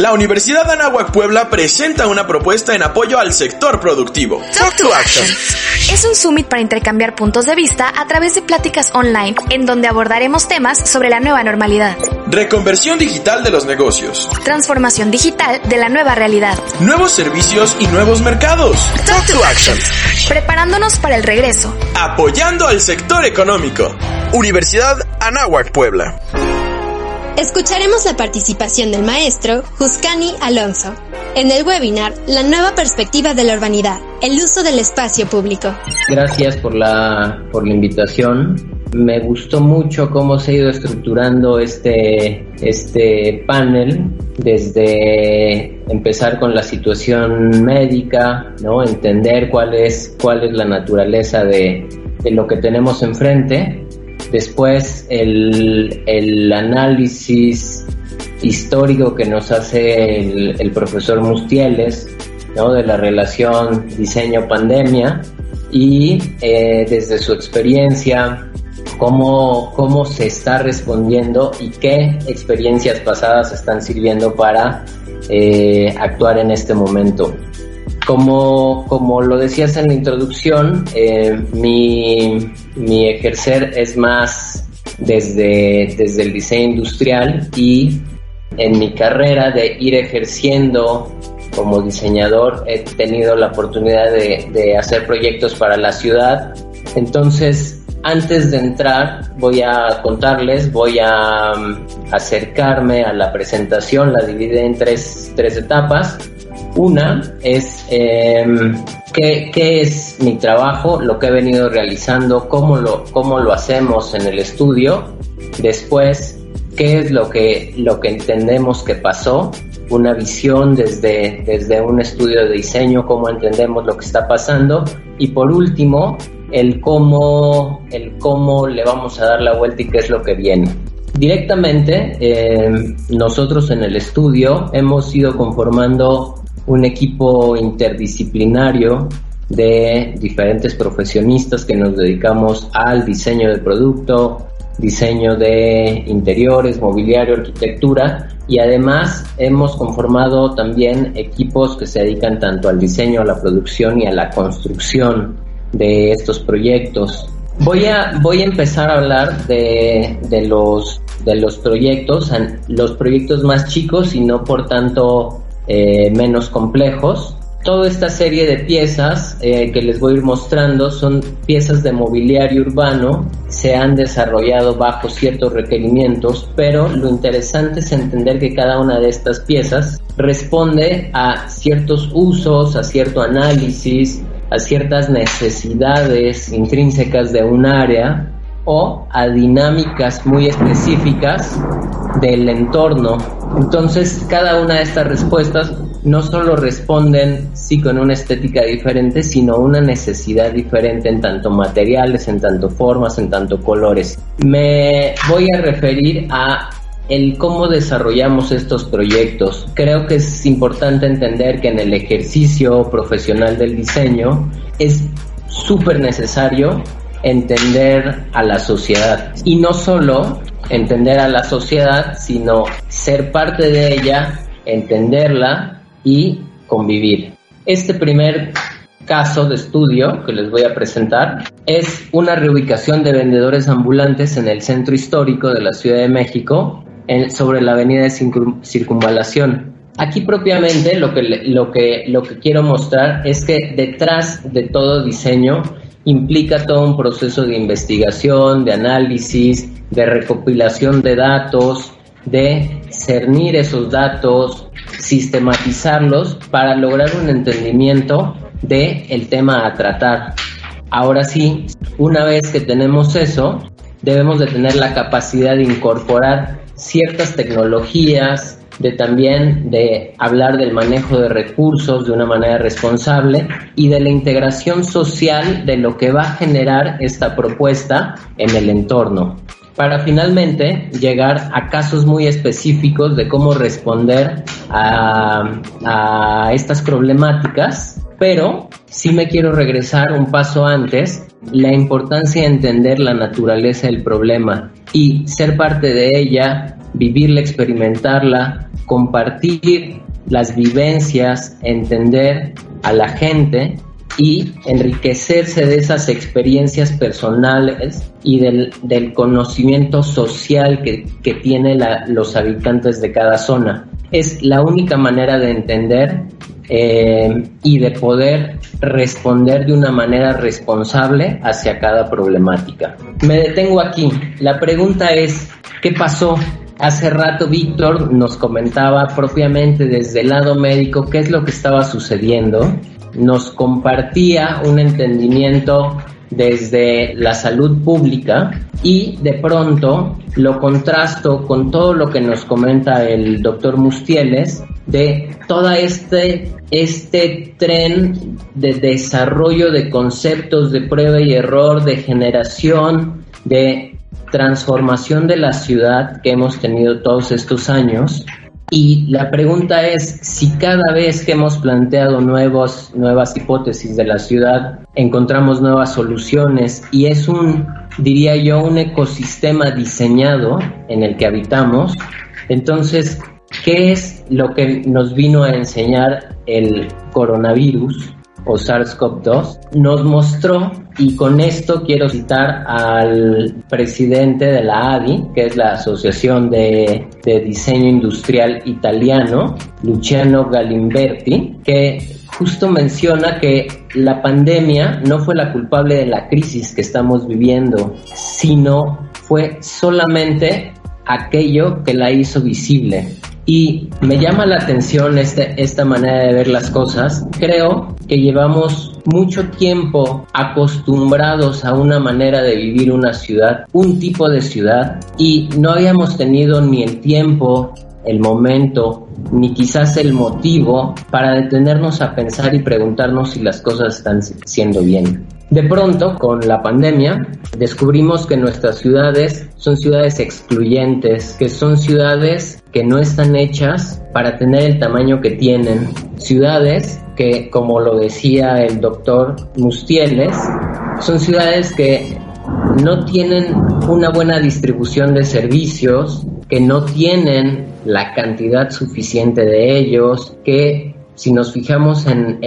La Universidad Anáhuac Puebla presenta una propuesta en apoyo al sector productivo. Talk to Action. Es un summit para intercambiar puntos de vista a través de pláticas online en donde abordaremos temas sobre la nueva normalidad. Reconversión digital de los negocios. Transformación digital de la nueva realidad. Nuevos servicios y nuevos mercados. Talk to Action. Preparándonos para el regreso. Apoyando al sector económico. Universidad Anáhuac Puebla. Escucharemos la participación del maestro Juscani Alonso en el webinar La nueva perspectiva de la urbanidad, el uso del espacio público. Gracias por la, por la invitación. Me gustó mucho cómo se ha ido estructurando este, este panel, desde empezar con la situación médica, ¿no? entender cuál es, cuál es la naturaleza de, de lo que tenemos enfrente, Después el, análisis histórico que nos hace el, profesor Mustieles, ¿no? de la relación diseño-pandemia y eh, desde su experiencia cómo, cómo se está respondiendo y qué experiencias pasadas están sirviendo para eh, actuar en este momento. Como, como lo decías en la introducción, eh, mi, mi, ejercer es más desde, desde el diseño industrial y en mi carrera de ir ejerciendo como diseñador he tenido la oportunidad de, hacer proyectos para la ciudad. Entonces, antes de entrar, voy a contarles, voy a um, acercarme a la presentación, la dividí en tres, tres etapas. Una es em, ¿qué, es mi trabajo, lo que he venido realizando, cómo lo, cómo lo hacemos en el estudio. Después, qué es lo que, lo que entendemos que pasó, una visión desde, desde un estudio de diseño, cómo entendemos lo que está pasando. Y por último, el cómo, el cómo le vamos a dar la vuelta y qué es lo que viene. Directamente, em, nosotros en el estudio hemos ido conformando un equipo interdisciplinario de diferentes profesionistas que nos dedicamos al diseño de producto, diseño de interiores, mobiliario, arquitectura y además hemos conformado también equipos que se dedican tanto al diseño, a la producción y a la construcción de estos proyectos. Voy a, voy a empezar a hablar de, de, los, de los proyectos, los proyectos más chicos y no por tanto eh, menos complejos. Toda esta serie de piezas eh, que les voy a ir mostrando son piezas de mobiliario urbano, se han desarrollado bajo ciertos requerimientos, pero lo interesante es entender que cada una de estas piezas responde a ciertos usos, a cierto análisis, a ciertas necesidades intrínsecas de un área o a dinámicas muy específicas del entorno. Entonces, cada una de estas respuestas no solo responden sí con una estética diferente, sino una necesidad diferente en tanto materiales, en tanto formas, en tanto colores. Me voy a referir a el cómo desarrollamos estos proyectos. Creo que es importante entender que en el ejercicio profesional del diseño es súper necesario entender a la sociedad. Y no solo entender a la sociedad, sino ser parte de ella, entenderla y convivir. Este primer caso de estudio que les voy a presentar es una reubicación de vendedores ambulantes en el centro histórico de la Ciudad de México sobre la avenida de Circunvalación. Aquí propiamente lo que, lo, que, lo que quiero mostrar es que detrás de todo diseño implica todo un proceso de investigación, de análisis, de recopilación de datos, de cernir esos datos, sistematizarlos para lograr un entendimiento del el tema a tratar. Ahora sí, una vez que tenemos eso, debemos de tener la capacidad de incorporar ciertas tecnologías, de también de hablar del manejo de recursos de una manera responsable y de la integración social de lo que va a generar esta propuesta en el entorno. Para finalmente llegar a casos muy específicos de cómo responder a, a, estas problemáticas, pero sí me quiero regresar un paso antes, la importancia de entender la naturaleza del problema y ser parte de ella, vivirla, experimentarla, compartir las vivencias, entender a la gente y enriquecerse de esas experiencias personales y del, conocimiento social que, que tienen los habitantes de cada zona. Es la única manera de entender eh, y de poder responder de una manera responsable hacia cada problemática. Me detengo aquí. La pregunta es, ¿qué pasó? Hace rato Víctor nos comentaba propiamente desde el lado médico qué es lo que estaba sucediendo. Nos compartía un entendimiento desde la salud pública y de pronto lo contrasto con todo lo que nos comenta el doctor Mustieles de todo este, este tren de desarrollo de conceptos de prueba y error, de generación, de transformación de la ciudad que hemos tenido todos estos años y la pregunta es si cada vez que hemos planteado nuevos, nuevas hipótesis de la ciudad, encontramos nuevas soluciones y es un, diría yo, un ecosistema diseñado en el que habitamos. Entonces, ¿qué es lo que nos vino a enseñar el coronavirus? O SARS-CoV-2, nos mostró, y con esto quiero citar al presidente de la ADI, que es la Asociación de, de Diseño Industrial Italiano, Luciano Galimberti, que justo menciona que la pandemia no fue la culpable de la crisis que estamos viviendo, sino fue solamente aquello que la hizo visible. Y me llama la atención este, esta manera de ver las cosas. Creo que llevamos mucho tiempo acostumbrados a una manera de vivir una ciudad, un tipo de ciudad, y no habíamos tenido ni el tiempo, el momento, ni quizás el motivo para detenernos a pensar y preguntarnos si las cosas están siendo bien. De pronto, con la pandemia, descubrimos que nuestras ciudades son ciudades excluyentes, que son ciudades que no están hechas para tener el tamaño que tienen, ciudades que, como lo decía el doctor Mustieles, son ciudades que no tienen una buena distribución de servicios, que no tienen la cantidad suficiente de ellos, que si nos fijamos en,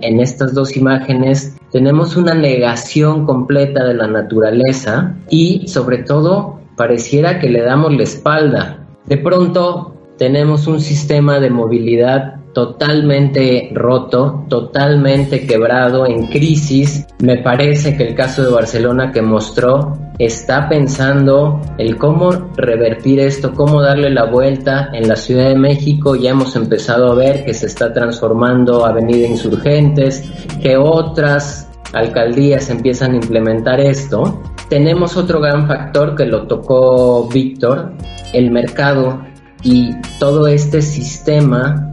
estas dos imágenes, tenemos una negación completa de la naturaleza y sobre todo pareciera que le damos la espalda. De pronto tenemos un sistema de movilidad totalmente roto, totalmente quebrado, en crisis. Me parece que el caso de Barcelona que mostró está pensando el cómo revertir esto, cómo darle la vuelta. En la Ciudad de México ya hemos empezado a ver que se está transformando Avenida Insurgentes, que otras alcaldías empiezan a implementar esto. Tenemos otro gran factor que lo tocó Víctor, el mercado y todo este sistema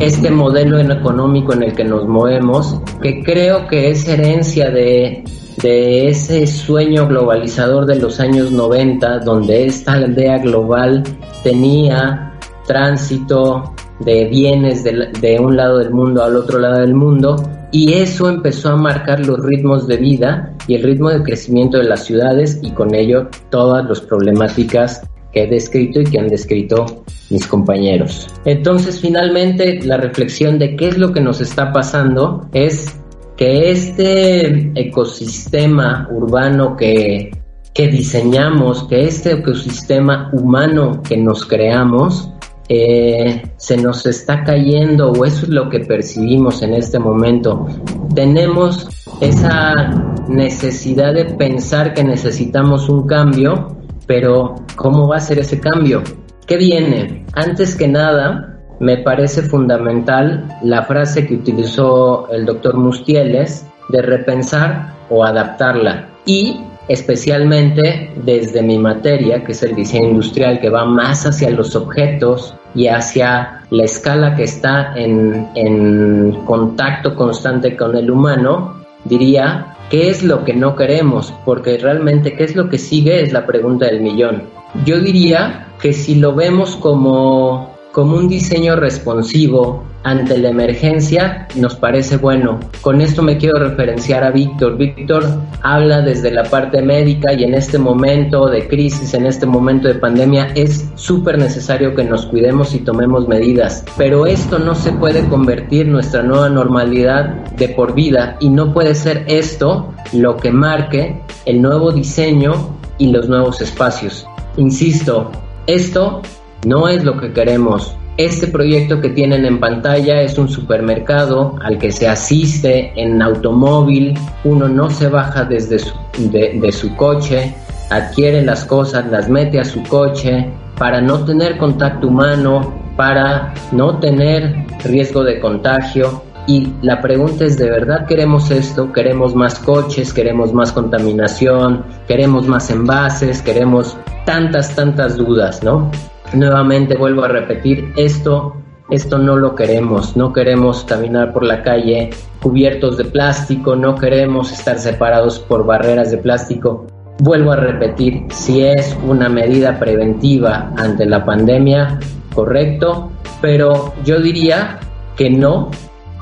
este modelo económico en el que nos movemos, que creo que es herencia de, de ese sueño globalizador de los años 90, donde esta aldea global tenía tránsito de bienes de, de, un lado del mundo al otro lado del mundo y eso empezó a marcar los ritmos de vida y el ritmo de crecimiento de las ciudades y con ello todas las problemáticas que he descrito y que han descrito mis compañeros. Entonces, finalmente, la reflexión de qué es lo que nos está pasando es que este ecosistema urbano que, que diseñamos, que este ecosistema humano que nos creamos, eh, se nos está cayendo o eso es lo que percibimos en este momento. Tenemos esa necesidad de pensar que necesitamos un cambio pero, ¿cómo va a ser ese cambio? ¿Qué viene? Antes que nada, me parece fundamental la frase que utilizó el doctor Mustieles de repensar o adaptarla. Y especialmente desde mi materia, que es el diseño industrial, que va más hacia los objetos y hacia la escala que está en, en contacto constante con el humano, diría ¿Qué es lo que no queremos? Porque realmente, ¿qué es lo que sigue? Es la pregunta del millón. Yo diría que si lo vemos como, como un diseño responsivo ante la emergencia nos parece bueno. Con esto me quiero referenciar a Víctor. Víctor habla desde la parte médica y en este momento de crisis, en este momento de pandemia, es súper necesario que nos cuidemos y tomemos medidas. Pero esto no se puede convertir nuestra nueva normalidad de por vida y no puede ser esto lo que marque el nuevo diseño y los nuevos espacios. Insisto, esto no es lo que queremos. Este proyecto que tienen en pantalla es un supermercado al que se asiste en automóvil. Uno no se baja desde su, coche, adquiere las cosas, las mete a su coche para no tener contacto humano, para no tener riesgo de contagio. Y la pregunta es, ¿de verdad queremos esto? ¿Queremos más coches? ¿Queremos más contaminación? ¿Queremos más envases? ¿Queremos tantas, tantas dudas, ¿no? Nuevamente vuelvo a repetir, esto, esto no lo queremos, no queremos caminar por la calle cubiertos de plástico, no queremos estar separados por barreras de plástico. Vuelvo a repetir, si es una medida preventiva ante la pandemia, correcto, pero yo diría que no,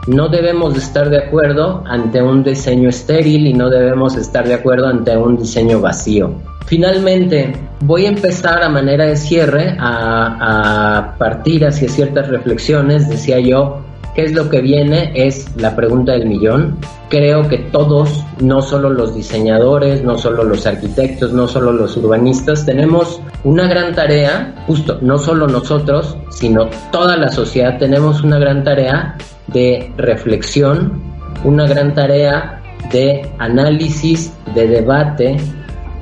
no debemos estar de acuerdo ante un diseño estéril y no debemos estar de acuerdo ante un diseño vacío. Finalmente, voy a empezar a manera de cierre a, partir hacia ciertas reflexiones. Decía yo, ¿qué es lo que viene? Es la pregunta del millón. Creo que todos, no solo los diseñadores, no solo los arquitectos, no solo los urbanistas, tenemos una gran tarea, justo, no solo nosotros, sino toda la sociedad, tenemos una gran tarea de reflexión, una gran tarea de análisis, de debate,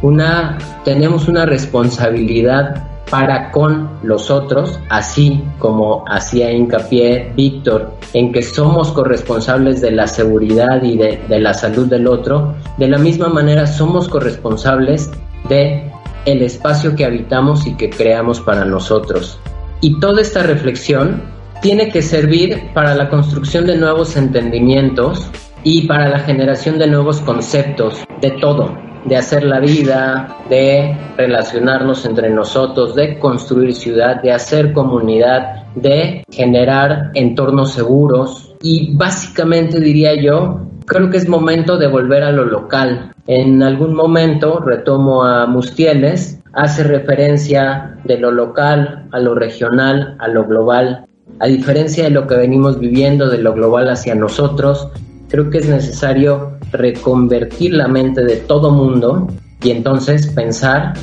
una, tenemos una responsabilidad para con los otros, así como hacía hincapié Víctor, en que somos corresponsables de la seguridad y de, de, la salud del otro, de la misma manera somos corresponsables de el espacio que habitamos y que creamos para nosotros. Y toda esta reflexión tiene que servir para la construcción de nuevos entendimientos y para la generación de nuevos conceptos de todo, de hacer la vida, de relacionarnos entre nosotros, de construir ciudad, de hacer comunidad, de generar entornos seguros. Y básicamente diría yo, creo que es momento de volver a lo local. En algún momento, retomo a Mustieles, hace referencia de lo local a lo regional, a lo global. A diferencia de lo que venimos viviendo de lo global hacia nosotros, creo que es necesario reconvertir la mente de todo mundo y entonces pensar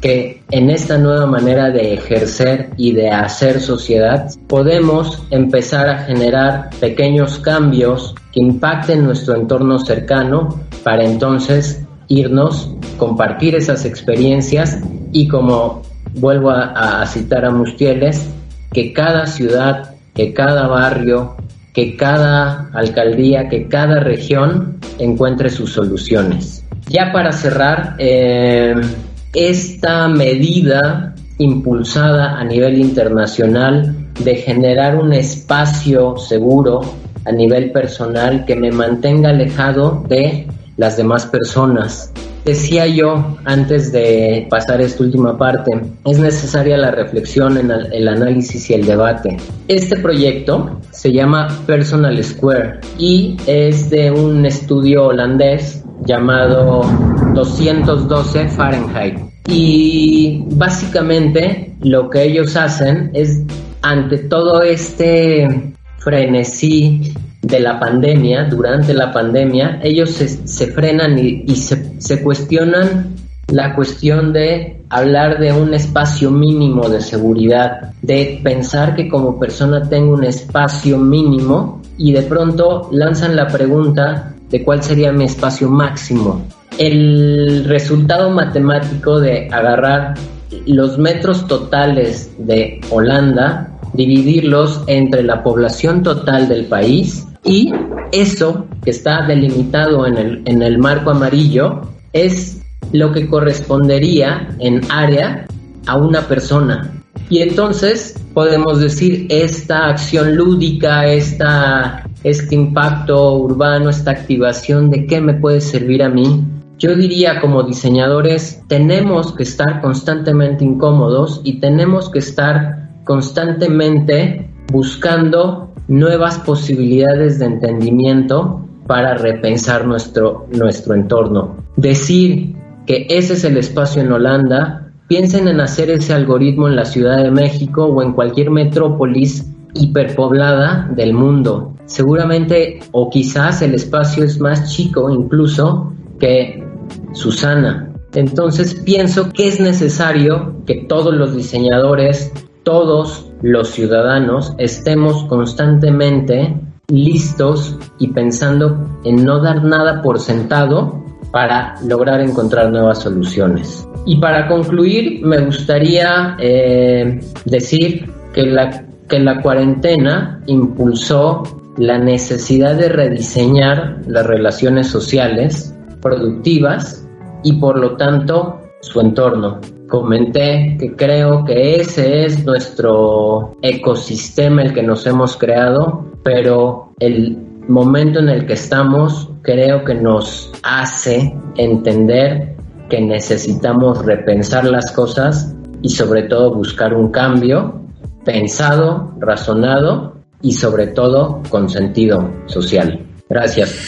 que en esta nueva manera de ejercer y de hacer sociedad podemos empezar a generar pequeños cambios que impacten nuestro entorno cercano para entonces irnos, compartir esas experiencias y como vuelvo a, citar a Mustieles, que cada ciudad, que cada barrio, que cada alcaldía, que cada región encuentre sus soluciones. Ya para cerrar, eh, esta medida impulsada a nivel internacional de generar un espacio seguro a nivel personal que me mantenga alejado de las demás personas, Decía yo antes de pasar esta última parte, es necesaria la reflexión, en el análisis y el debate. Este proyecto se llama Personal Square y es de un estudio holandés llamado 212 Fahrenheit. Y básicamente lo que ellos hacen es ante todo este frenesí de la pandemia, durante la pandemia, ellos se, frenan y, se, se, cuestionan la cuestión de hablar de un espacio mínimo de seguridad, de pensar que como persona tengo un espacio mínimo y de pronto lanzan la pregunta de cuál sería mi espacio máximo. El resultado matemático de agarrar los metros totales de Holanda, dividirlos entre la población total del país y eso que está delimitado en el, en el marco amarillo es lo que correspondería en área a una persona. Y entonces podemos decir esta acción lúdica, esta, este impacto urbano, esta activación, ¿de qué me puede servir a mí? Yo diría como diseñadores, tenemos que estar constantemente incómodos y tenemos que estar constantemente buscando nuevas posibilidades de entendimiento para repensar nuestro, nuestro entorno. Decir que ese es el espacio en Holanda, piensen en hacer ese algoritmo en la Ciudad de México o en cualquier metrópolis hiperpoblada del mundo. Seguramente o quizás el espacio es más chico incluso que Susana. Entonces pienso que es necesario que todos los diseñadores, todos los ciudadanos estemos constantemente listos y pensando en no dar nada por sentado para lograr encontrar nuevas soluciones. Y para concluir, me gustaría eh, decir que la, que la cuarentena impulsó la necesidad de rediseñar las relaciones sociales productivas y por lo tanto su entorno. Comenté que creo que ese es nuestro ecosistema el que nos hemos creado, pero el momento en el que estamos creo que nos hace entender que necesitamos repensar las cosas y sobre todo buscar un cambio pensado, razonado y sobre todo con sentido social. Gracias.